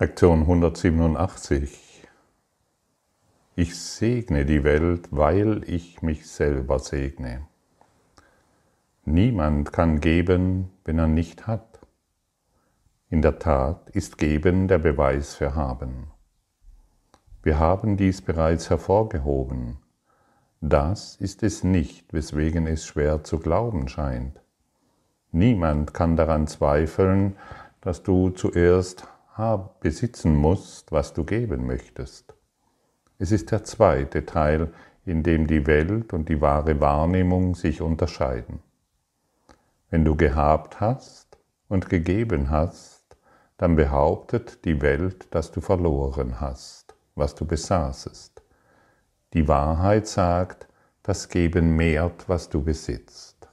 Lektion 187. Ich segne die Welt, weil ich mich selber segne. Niemand kann geben, wenn er nicht hat. In der Tat ist Geben der Beweis für Haben. Wir haben dies bereits hervorgehoben. Das ist es nicht, weswegen es schwer zu glauben scheint. Niemand kann daran zweifeln, dass du zuerst besitzen musst, was du geben möchtest. Es ist der zweite Teil, in dem die Welt und die wahre Wahrnehmung sich unterscheiden. Wenn du gehabt hast und gegeben hast, dann behauptet die Welt, dass du verloren hast, was du besaßest. Die Wahrheit sagt, das Geben mehrt, was du besitzt.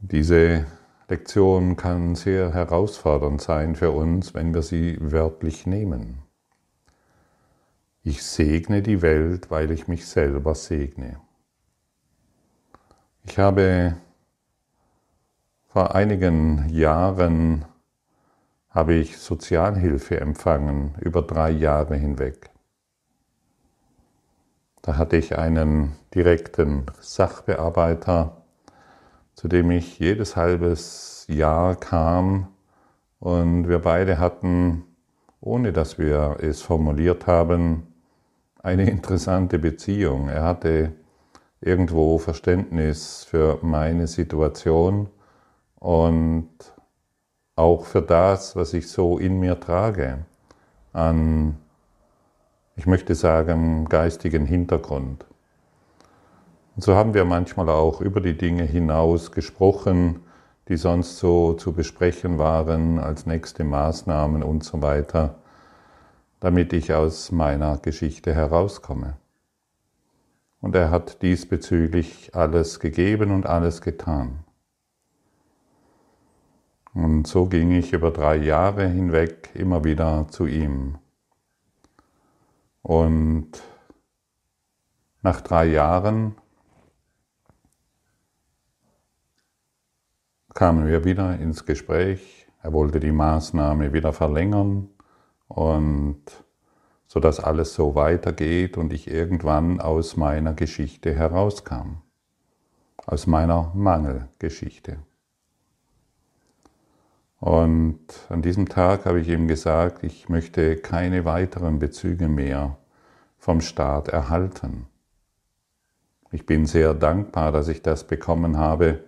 Diese Lektion kann sehr herausfordernd sein für uns, wenn wir sie wörtlich nehmen. Ich segne die Welt, weil ich mich selber segne. Ich habe vor einigen Jahren habe ich Sozialhilfe empfangen, über drei Jahre hinweg. Da hatte ich einen direkten Sachbearbeiter, zu dem ich jedes halbes Jahr kam und wir beide hatten, ohne dass wir es formuliert haben, eine interessante Beziehung. Er hatte irgendwo Verständnis für meine Situation und auch für das, was ich so in mir trage, an, ich möchte sagen, geistigen Hintergrund. Und so haben wir manchmal auch über die Dinge hinaus gesprochen, die sonst so zu besprechen waren als nächste Maßnahmen und so weiter, damit ich aus meiner Geschichte herauskomme. Und er hat diesbezüglich alles gegeben und alles getan. Und so ging ich über drei Jahre hinweg immer wieder zu ihm. Und nach drei Jahren kamen wir wieder ins Gespräch. Er wollte die Maßnahme wieder verlängern und so dass alles so weitergeht und ich irgendwann aus meiner Geschichte herauskam, aus meiner Mangelgeschichte. Und an diesem Tag habe ich ihm gesagt, ich möchte keine weiteren Bezüge mehr vom Staat erhalten. Ich bin sehr dankbar, dass ich das bekommen habe,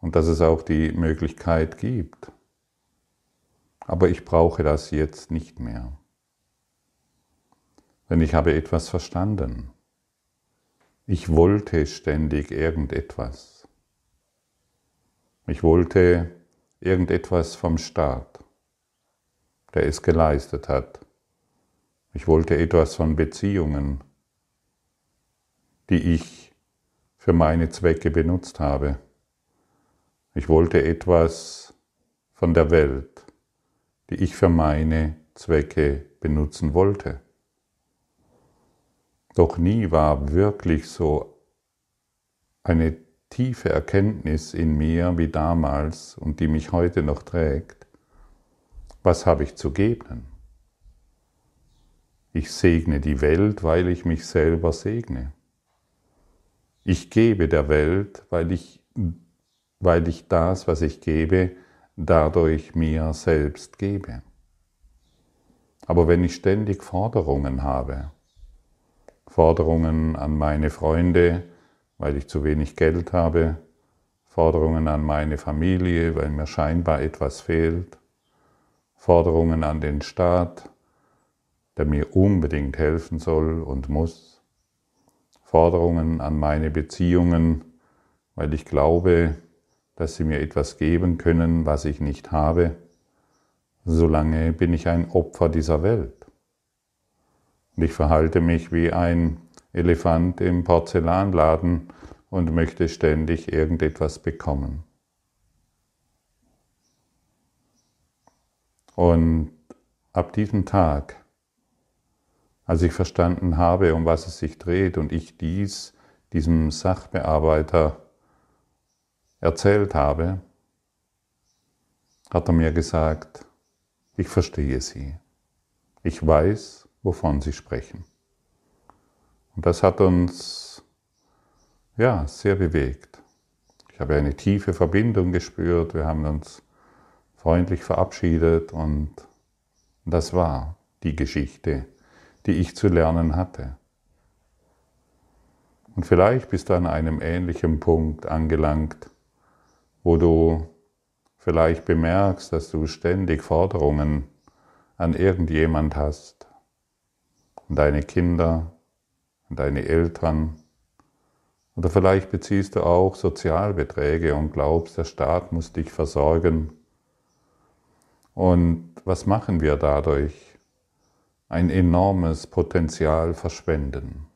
und dass es auch die Möglichkeit gibt. Aber ich brauche das jetzt nicht mehr. Denn ich habe etwas verstanden. Ich wollte ständig irgendetwas. Ich wollte irgendetwas vom Staat, der es geleistet hat. Ich wollte etwas von Beziehungen, die ich für meine Zwecke benutzt habe. Ich wollte etwas von der Welt, die ich für meine Zwecke benutzen wollte. Doch nie war wirklich so eine tiefe Erkenntnis in mir wie damals und die mich heute noch trägt. Was habe ich zu geben? Ich segne die Welt, weil ich mich selber segne. Ich gebe der Welt, weil ich weil ich das, was ich gebe, dadurch mir selbst gebe. Aber wenn ich ständig Forderungen habe, Forderungen an meine Freunde, weil ich zu wenig Geld habe, Forderungen an meine Familie, weil mir scheinbar etwas fehlt, Forderungen an den Staat, der mir unbedingt helfen soll und muss, Forderungen an meine Beziehungen, weil ich glaube, dass sie mir etwas geben können, was ich nicht habe, solange bin ich ein Opfer dieser Welt. Und ich verhalte mich wie ein Elefant im Porzellanladen und möchte ständig irgendetwas bekommen. Und ab diesem Tag, als ich verstanden habe, um was es sich dreht und ich dies diesem Sachbearbeiter erzählt habe, hat er mir gesagt, Ich verstehe sie. Ich weiß, wovon sie sprechen. Und das hat uns ja sehr bewegt. Ich habe eine tiefe Verbindung gespürt. Wir haben uns freundlich verabschiedet und das war die Geschichte, die ich zu lernen hatte. Und vielleicht bist du an einem ähnlichen Punkt angelangt, wo du vielleicht bemerkst, dass du ständig Forderungen an irgendjemand hast, an deine Kinder, an deine Eltern, oder vielleicht beziehst du auch Sozialbeträge und glaubst, der Staat muss dich versorgen. Und was machen wir dadurch? Ein enormes Potenzial verschwenden.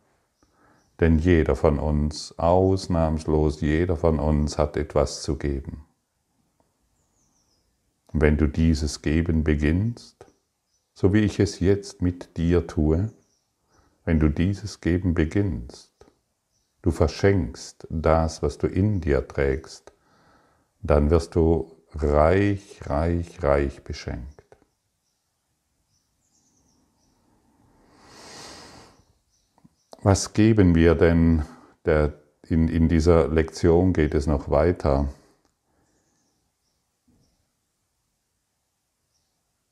Denn jeder von uns, ausnahmslos jeder von uns hat etwas zu geben. Und wenn du dieses Geben beginnst, so wie ich es jetzt mit dir tue, wenn du dieses Geben beginnst, du verschenkst das, was du in dir trägst, dann wirst du reich, reich, reich beschenkt. Was geben wir denn? Der, in, in dieser Lektion geht es noch weiter.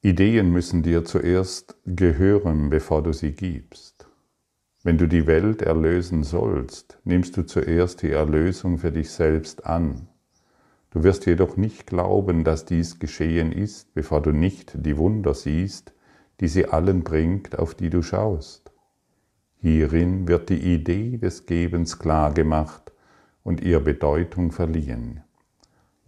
Ideen müssen dir zuerst gehören, bevor du sie gibst. Wenn du die Welt erlösen sollst, nimmst du zuerst die Erlösung für dich selbst an. Du wirst jedoch nicht glauben, dass dies geschehen ist, bevor du nicht die Wunder siehst, die sie allen bringt, auf die du schaust. Hierin wird die Idee des Gebens klar gemacht und ihr Bedeutung verliehen.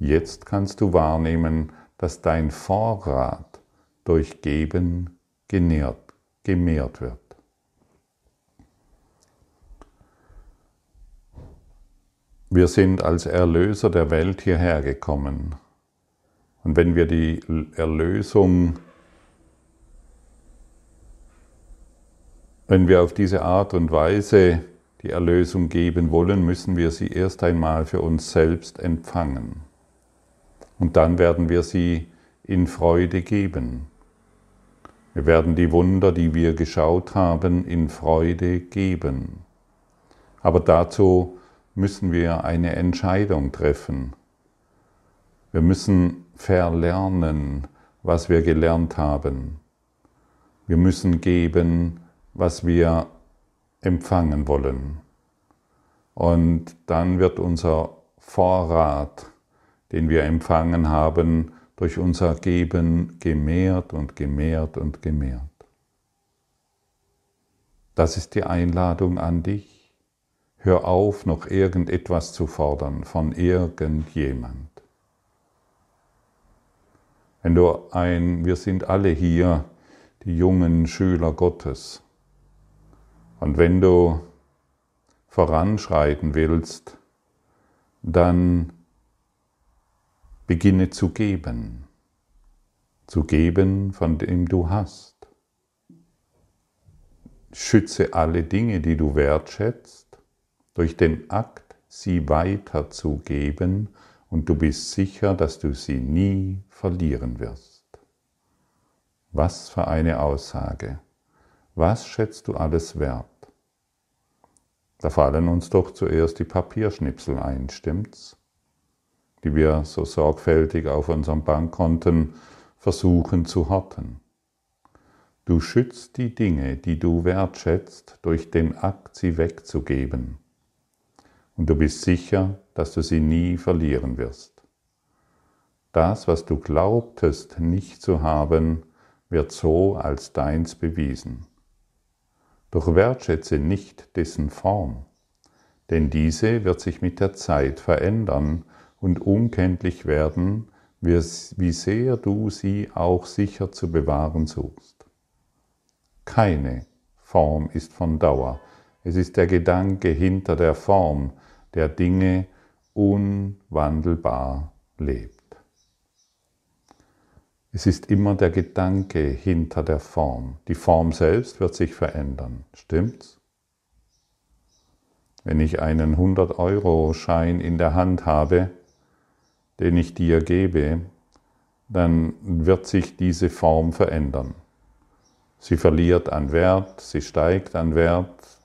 Jetzt kannst du wahrnehmen, dass dein Vorrat durch Geben genährt, gemehrt wird. Wir sind als Erlöser der Welt hierher gekommen. Und wenn wir die Erlösung Wenn wir auf diese Art und Weise die Erlösung geben wollen, müssen wir sie erst einmal für uns selbst empfangen. Und dann werden wir sie in Freude geben. Wir werden die Wunder, die wir geschaut haben, in Freude geben. Aber dazu müssen wir eine Entscheidung treffen. Wir müssen verlernen, was wir gelernt haben. Wir müssen geben, was wir empfangen wollen. Und dann wird unser Vorrat, den wir empfangen haben, durch unser Geben gemehrt und gemehrt und gemehrt. Das ist die Einladung an dich. Hör auf, noch irgendetwas zu fordern von irgendjemand. Wenn du ein, wir sind alle hier die jungen Schüler Gottes, und wenn du voranschreiten willst, dann beginne zu geben, zu geben, von dem du hast. Schütze alle Dinge, die du wertschätzt, durch den Akt, sie weiterzugeben, und du bist sicher, dass du sie nie verlieren wirst. Was für eine Aussage. Was schätzt du alles wert? Da fallen uns doch zuerst die Papierschnipsel ein, stimmt's? Die wir so sorgfältig auf unseren Bankkonten versuchen zu horten. Du schützt die Dinge, die du wertschätzt, durch den Akt, sie wegzugeben. Und du bist sicher, dass du sie nie verlieren wirst. Das, was du glaubtest nicht zu haben, wird so als deins bewiesen. Doch wertschätze nicht dessen Form, denn diese wird sich mit der Zeit verändern und unkenntlich werden, wie sehr du sie auch sicher zu bewahren suchst. Keine Form ist von Dauer. Es ist der Gedanke hinter der Form, der Dinge unwandelbar lebt. Es ist immer der Gedanke hinter der Form. Die Form selbst wird sich verändern. Stimmt's? Wenn ich einen 100-Euro-Schein in der Hand habe, den ich dir gebe, dann wird sich diese Form verändern. Sie verliert an Wert, sie steigt an Wert,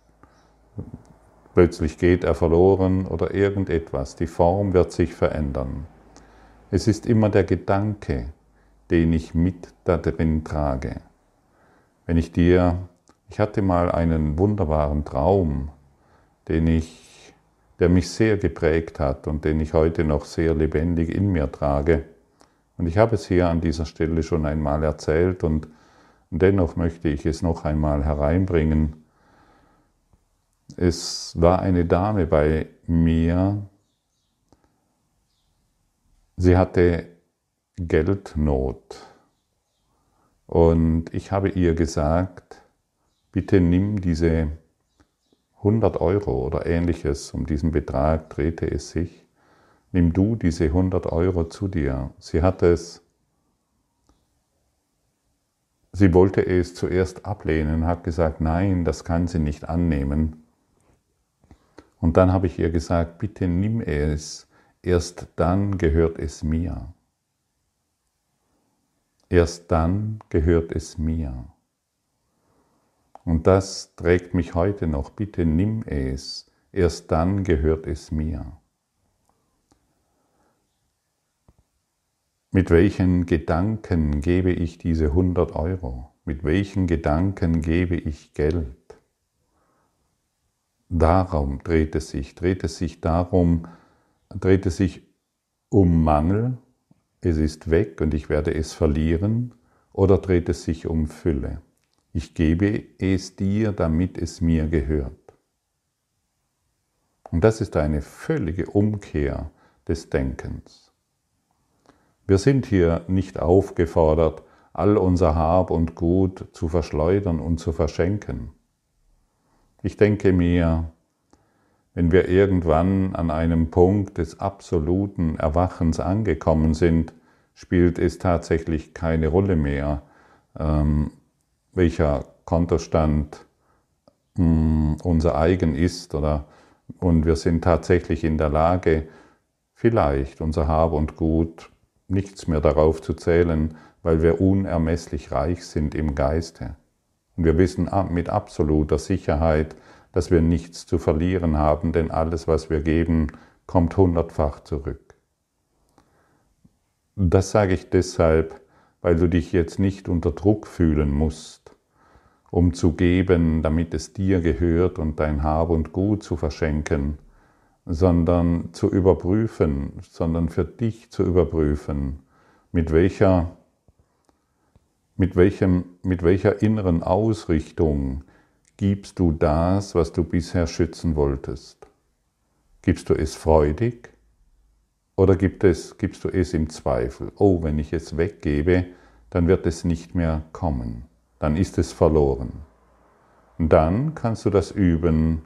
plötzlich geht er verloren oder irgendetwas. Die Form wird sich verändern. Es ist immer der Gedanke, den ich mit da drin trage. Wenn ich dir, ich hatte mal einen wunderbaren Traum, den ich, der mich sehr geprägt hat und den ich heute noch sehr lebendig in mir trage. Und ich habe es hier an dieser Stelle schon einmal erzählt und dennoch möchte ich es noch einmal hereinbringen. Es war eine Dame bei mir, sie hatte Geldnot. Und ich habe ihr gesagt, bitte nimm diese 100 Euro oder ähnliches, um diesen Betrag drehte es sich, nimm du diese 100 Euro zu dir. Sie hat es, sie wollte es zuerst ablehnen, hat gesagt, nein, das kann sie nicht annehmen. Und dann habe ich ihr gesagt, bitte nimm es, erst dann gehört es mir. Erst dann gehört es mir. Und das trägt mich heute noch. Bitte nimm es. Erst dann gehört es mir. Mit welchen Gedanken gebe ich diese 100 Euro? Mit welchen Gedanken gebe ich Geld? Darum dreht es sich, dreht es sich darum, dreht es sich um Mangel, es ist weg und ich werde es verlieren, oder dreht es sich um Fülle? Ich gebe es dir, damit es mir gehört. Und das ist eine völlige Umkehr des Denkens. Wir sind hier nicht aufgefordert, all unser Hab und Gut zu verschleudern und zu verschenken. Ich denke mir, wenn wir irgendwann an einem Punkt des absoluten Erwachens angekommen sind, spielt es tatsächlich keine Rolle mehr, ähm, welcher Kontostand mh, hm, unser eigen ist oder und wir sind tatsächlich in der Lage, vielleicht unser Hab und Gut nichts mehr darauf zu zählen, weil wir unermesslich reich sind im Geiste. Und wir wissen mit absoluter Sicherheit, dass wir nichts zu verlieren haben, denn alles, was wir geben, kommt hundertfach zurück. Das sage ich deshalb, weil du dich jetzt nicht unter Druck fühlen musst, um zu geben, damit es dir gehört und dein Hab und Gut zu verschenken, sondern zu überprüfen, sondern für dich zu überprüfen, mit welcher, mit welchem, mit welcher inneren Ausrichtung gibst du das, was du bisher schützen wolltest. Gibst du es freudig oder gibt es, gibst du es im Zweifel? Oh, wenn ich es weggebe, dann wird es nicht mehr kommen. Dann ist es verloren. Und dann kannst du das üben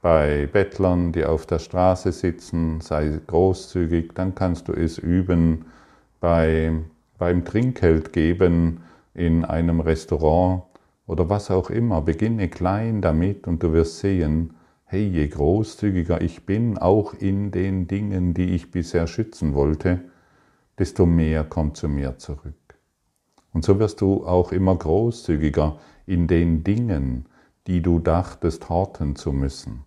bei Bettlern, die auf der Straße sitzen, sei großzügig. Dann kannst du es üben bei, beim Trinkgeld geben in einem Restaurant oder was auch immer. Beginne klein damit und du wirst sehen, hey, je großzügiger ich bin, auch in den Dingen, die ich bisher schützen wollte, desto mehr kommt zu mir zurück. Und so wirst du auch immer großzügiger in den Dingen, die du dachtest horten zu müssen.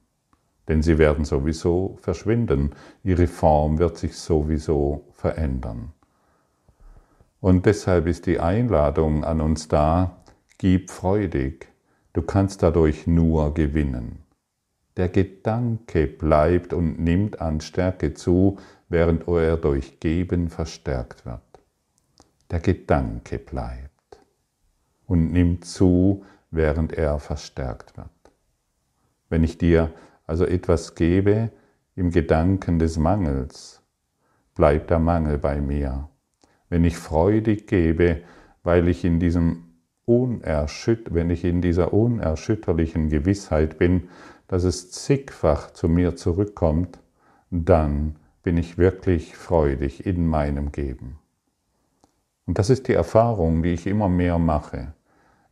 Denn sie werden sowieso verschwinden, ihre Form wird sich sowieso verändern. Und deshalb ist die Einladung an uns da, gib freudig, du kannst dadurch nur gewinnen. Der Gedanke bleibt und nimmt an Stärke zu, während er durch Geben verstärkt wird. Der Gedanke bleibt und nimmt zu, während er verstärkt wird. Wenn ich dir also etwas gebe im Gedanken des Mangels, bleibt der Mangel bei mir. Wenn ich freudig gebe, weil ich in diesem unerschütt wenn ich in dieser unerschütterlichen Gewissheit bin, dass es zigfach zu mir zurückkommt, dann bin ich wirklich freudig in meinem Geben. Und das ist die Erfahrung, die ich immer mehr mache.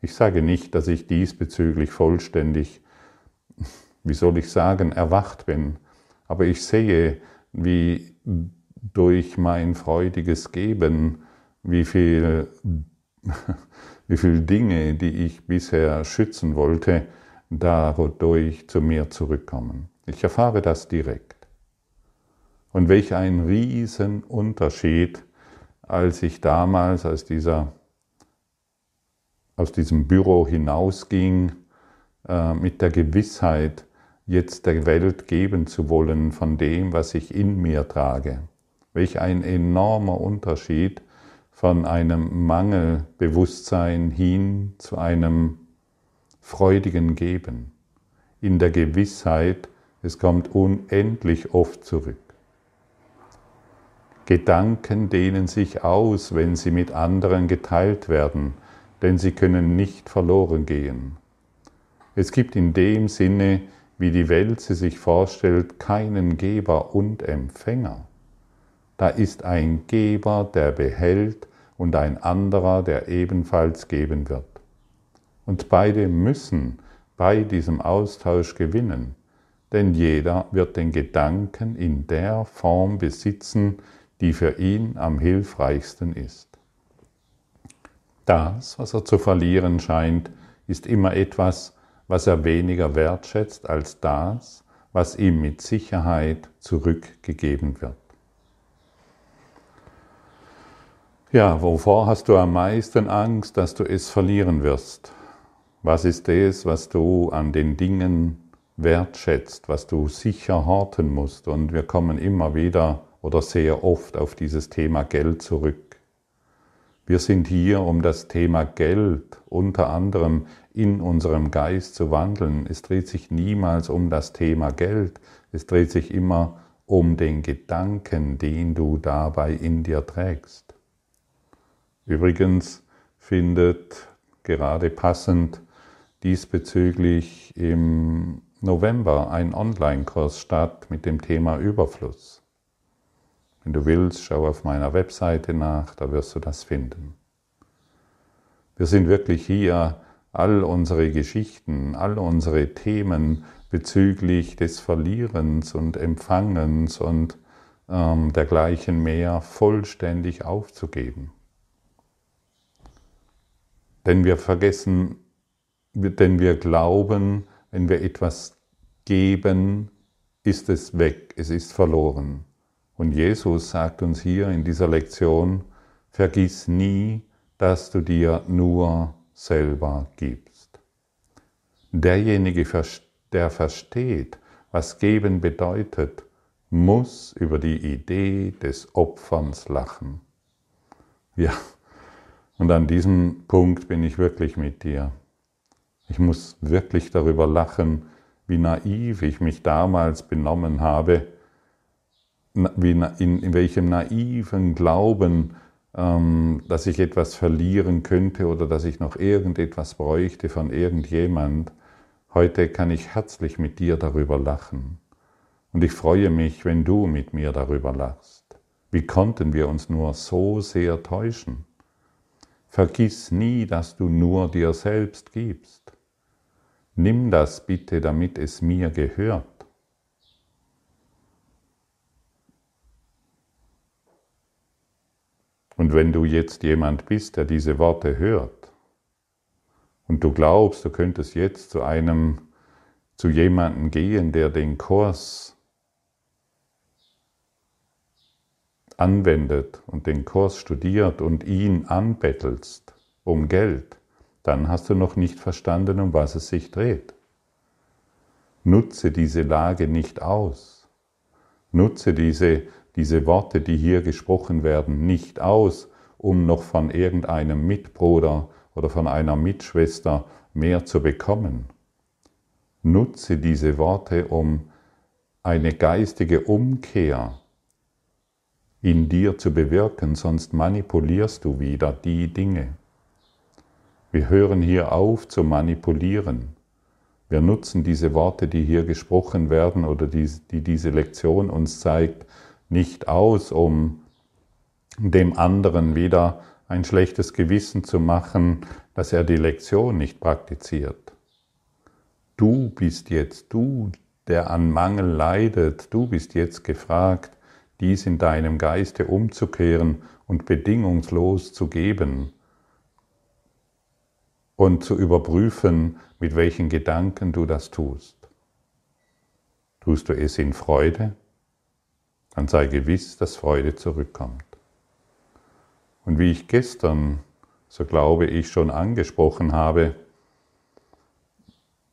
Ich sage nicht, dass ich diesbezüglich vollständig, wie soll ich sagen, erwacht bin, aber ich sehe, wie durch mein freudiges Geben wie viel, wie viel Dinge, die ich bisher schützen wollte, dadurch zu mir zurückkommen. Ich erfahre das direkt. Und welch ein Riesenunterschied, als ich damals aus, dieser, aus diesem Büro hinausging, äh, mit der Gewissheit, jetzt der Welt geben zu wollen von dem, was ich in mir trage. Welch ein enormer Unterschied von einem Mangelbewusstsein hin zu einem freudigen Geben, in der Gewissheit, es kommt unendlich oft zurück. Gedanken dehnen sich aus, wenn sie mit anderen geteilt werden, denn sie können nicht verloren gehen. Es gibt in dem Sinne, wie die Welt sie sich vorstellt, keinen Geber und Empfänger. Da ist ein Geber, der behält, und ein anderer, der ebenfalls geben wird. Und beide müssen bei diesem Austausch gewinnen, denn jeder wird den Gedanken in der Form besitzen, die für ihn am hilfreichsten ist. Das, was er zu verlieren scheint, ist immer etwas, was er weniger wertschätzt als das, was ihm mit Sicherheit zurückgegeben wird. Ja, wovor hast du am meisten Angst, dass du es verlieren wirst? Was ist es, was du an den Dingen wertschätzt, was du sicher horten musst? Und wir kommen immer wieder oder sehr oft auf dieses Thema Geld zurück. Wir sind hier, um das Thema Geld unter anderem in unserem Geist zu wandeln. Es dreht sich niemals um das Thema Geld, es dreht sich immer um den Gedanken, den du dabei in dir trägst. Übrigens findet gerade passend diesbezüglich im November ein Online-Kurs statt mit dem Thema Überfluss. Wenn du willst, schau auf meiner Webseite nach, da wirst du das finden. Wir sind wirklich hier, all unsere Geschichten, all unsere Themen bezüglich des Verlierens und Empfangens und ähm, dergleichen mehr vollständig aufzugeben. Denn wir vergessen, denn wir glauben, wenn wir etwas geben, ist es weg, es ist verloren. Und Jesus sagt uns hier in dieser Lektion, vergiss nie, dass du dir nur selber gibst. Derjenige, der versteht, was geben bedeutet, muss über die Idee des Opferns lachen. Ja, und an diesem Punkt bin ich wirklich mit dir. Ich muss wirklich darüber lachen, wie naiv ich mich damals benommen habe, wie in, welchem naiven Glauben, ähm, dass ich etwas verlieren könnte oder dass ich noch irgendetwas bräuchte von irgendjemand. Heute kann ich herzlich mit dir darüber lachen. Und ich freue mich, wenn du mit mir darüber lachst. Wie konnten wir uns nur so sehr täuschen? Vergiss nie, dass du nur dir selbst gibst. Nimm das bitte, damit es mir gehört. Und wenn du jetzt jemand bist, der diese Worte hört, und du glaubst, du könntest jetzt zu einem, zu jemandem gehen, der den Kurs anwendet und den Kurs studiert und ihn anbettelst um Geld, dann hast du noch nicht verstanden, um was es sich dreht. Nutze diese Lage nicht aus. Nutze diese, diese Worte, die hier gesprochen werden, nicht aus, um noch von irgendeinem Mitbruder oder von einer Mitschwester mehr zu bekommen. Nutze diese Worte, um eine geistige Umkehr in dir zu bewirken, sonst manipulierst du wieder die Dinge. Wir hören hier auf zu manipulieren. Wir nutzen diese Worte, die hier gesprochen werden oder die, die diese Lektion uns zeigt, nicht aus, um dem anderen wieder ein schlechtes Gewissen zu machen, dass er die Lektion nicht praktiziert. Du bist jetzt du, der an Mangel leidet, du bist jetzt gefragt, dies in deinem Geiste umzukehren und bedingungslos zu geben und zu überprüfen, mit welchen Gedanken du das tust. Tust du es in Freude, dann sei gewiss, dass Freude zurückkommt. Und wie ich gestern, so glaube ich, schon angesprochen habe,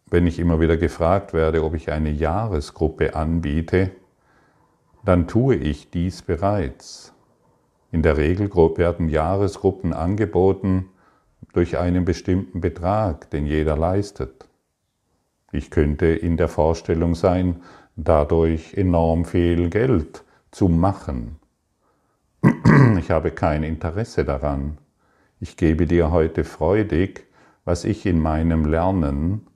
wenn ich immer wieder gefragt werde, ob ich eine Jahresgruppe anbiete, dann tue ich dies bereits. In der Regel werden Jahresgruppen angeboten durch einen bestimmten Betrag, den jeder leistet. Ich könnte in der Vorstellung sein, dadurch enorm viel Geld zu machen. Ich habe kein Interesse daran. Ich gebe dir heute freudig, was ich in meinem Lernen,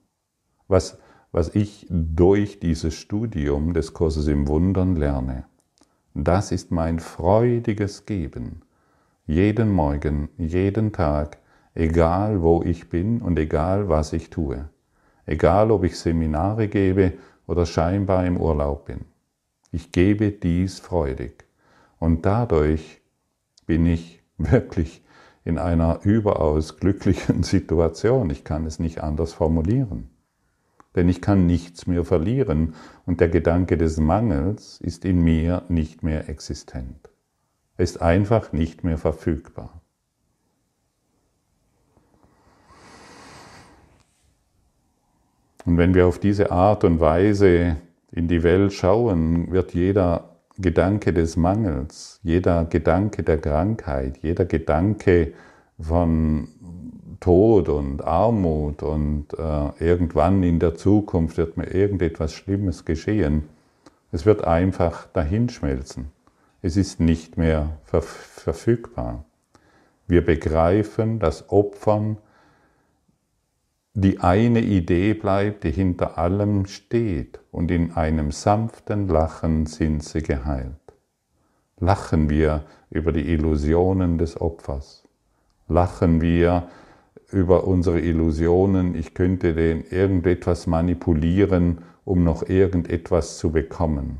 was, was ich durch dieses Studium des Kurses im Wundern lerne. Das ist mein freudiges Geben. Jeden Morgen, jeden Tag, egal wo ich bin und egal was ich tue. Egal ob ich Seminare gebe oder scheinbar im Urlaub bin. Ich gebe dies freudig. Und dadurch bin ich wirklich in einer überaus glücklichen Situation. Ich kann es nicht anders formulieren. Denn ich kann nichts mehr verlieren und der Gedanke des Mangels ist in mir nicht mehr existent. Er ist einfach nicht mehr verfügbar. Und wenn wir auf diese Art und Weise in die Welt schauen, wird jeder Gedanke des Mangels, jeder Gedanke der Krankheit, jeder Gedanke von Tod und Armut und äh, irgendwann in der Zukunft wird mir irgendetwas Schlimmes geschehen. Es wird einfach dahinschmelzen. Es ist nicht mehr verfügbar. Wir begreifen, dass Opfern die eine Idee bleibt, die hinter allem steht, und in einem sanften Lachen sind sie geheilt. Lachen wir über die Illusionen des Opfers. Lachen wir über unsere Illusionen, ich könnte den irgendetwas manipulieren, um noch irgendetwas zu bekommen.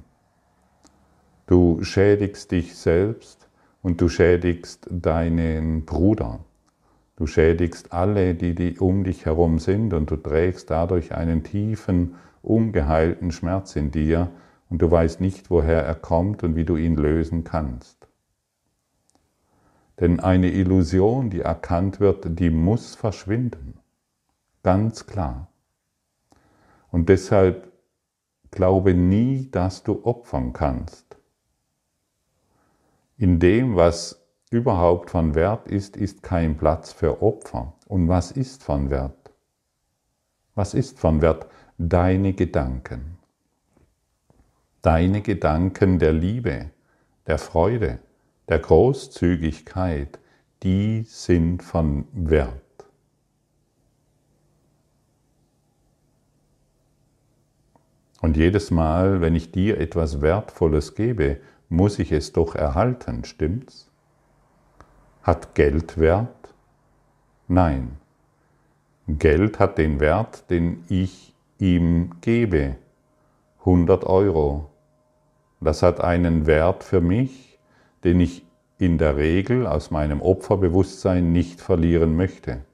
Du schädigst dich selbst und du schädigst deinen Bruder. Du schädigst alle, die, die um dich herum sind und du trägst dadurch einen tiefen, ungeheilten Schmerz in dir und du weißt nicht, woher er kommt und wie du ihn lösen kannst. Denn eine Illusion, die erkannt wird, die muss verschwinden. Ganz klar. Und deshalb glaube nie, dass du opfern kannst. In dem, was überhaupt von Wert ist, ist kein Platz für Opfer. Und was ist von Wert? Was ist von Wert? Deine Gedanken. Deine Gedanken der Liebe, der Freude, der Großzügigkeit, die sind von Wert. Und jedes Mal, wenn ich dir etwas Wertvolles gebe, muss ich es doch erhalten, stimmt's? Hat Geld Wert? Nein. Geld hat den Wert, den ich ihm gebe. 100 Euro. Das hat einen Wert für mich, den ich in der Regel aus meinem Opferbewusstsein nicht verlieren möchte,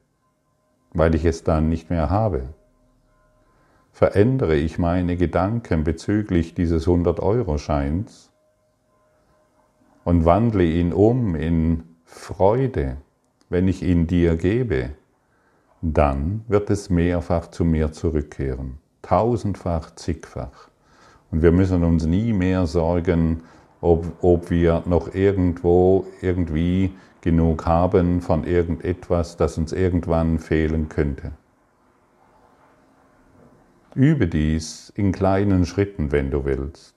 weil ich es dann nicht mehr habe. Verändere ich meine Gedanken bezüglich dieses 100-Euro-Scheins und wandle ihn um in Freude, wenn ich ihn dir gebe, dann wird es mehrfach zu mir zurückkehren. Tausendfach, zigfach. Und wir müssen uns nie mehr sorgen, ob, ob wir noch irgendwo, irgendwie genug haben von irgendetwas, das uns irgendwann fehlen könnte. Übe dies in kleinen Schritten, wenn du willst.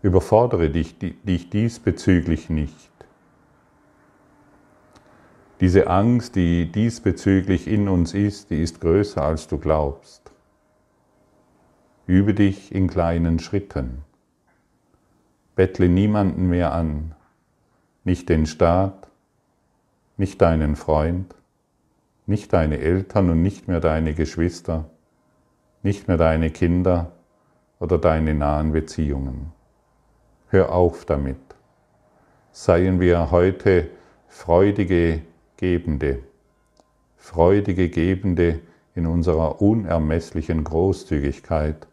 Überfordere dich, dich diesbezüglich nicht. Diese Angst, die diesbezüglich in uns ist, die ist größer, als du glaubst. Übe dich in kleinen Schritten. Bettle niemanden mehr an, nicht den Staat, nicht deinen Freund, nicht deine Eltern und nicht mehr deine Geschwister, nicht mehr deine Kinder oder deine nahen Beziehungen. Hör auf damit. seien wir heute freudige Gebende, freudige Gebende in unserer unermesslichen Großzügigkeit.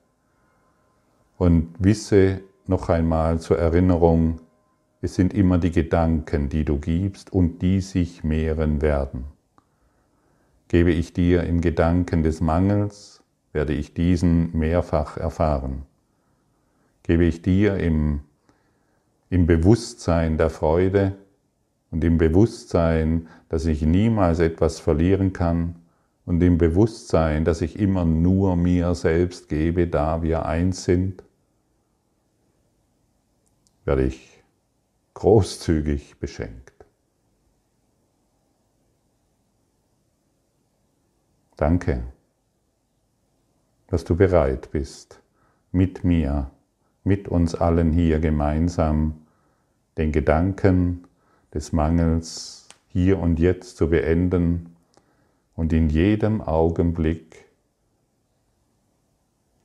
Und wisse noch einmal zur Erinnerung, es sind immer die Gedanken, die du gibst und die sich mehren werden. Gebe ich dir im Gedanken des Mangels, werde ich diesen mehrfach erfahren. Gebe ich dir im, im Bewusstsein der Freude und im Bewusstsein, dass ich niemals etwas verlieren kann und im Bewusstsein, dass ich immer nur mir selbst gebe, da wir eins sind, werde ich großzügig beschenkt. Danke, dass du bereit bist, mit mir, mit uns allen hier gemeinsam den Gedanken des Mangels hier und jetzt zu beenden und in jedem Augenblick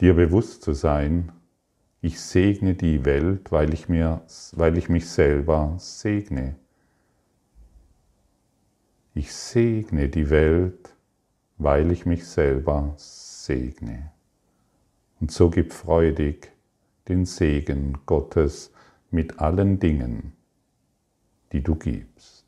dir bewusst zu sein, ich segne die Welt, weil ich, mir, weil ich mich selber segne. Ich segne die Welt, weil ich mich selber segne. Und so gib freudig den Segen Gottes mit allen Dingen, die du gibst.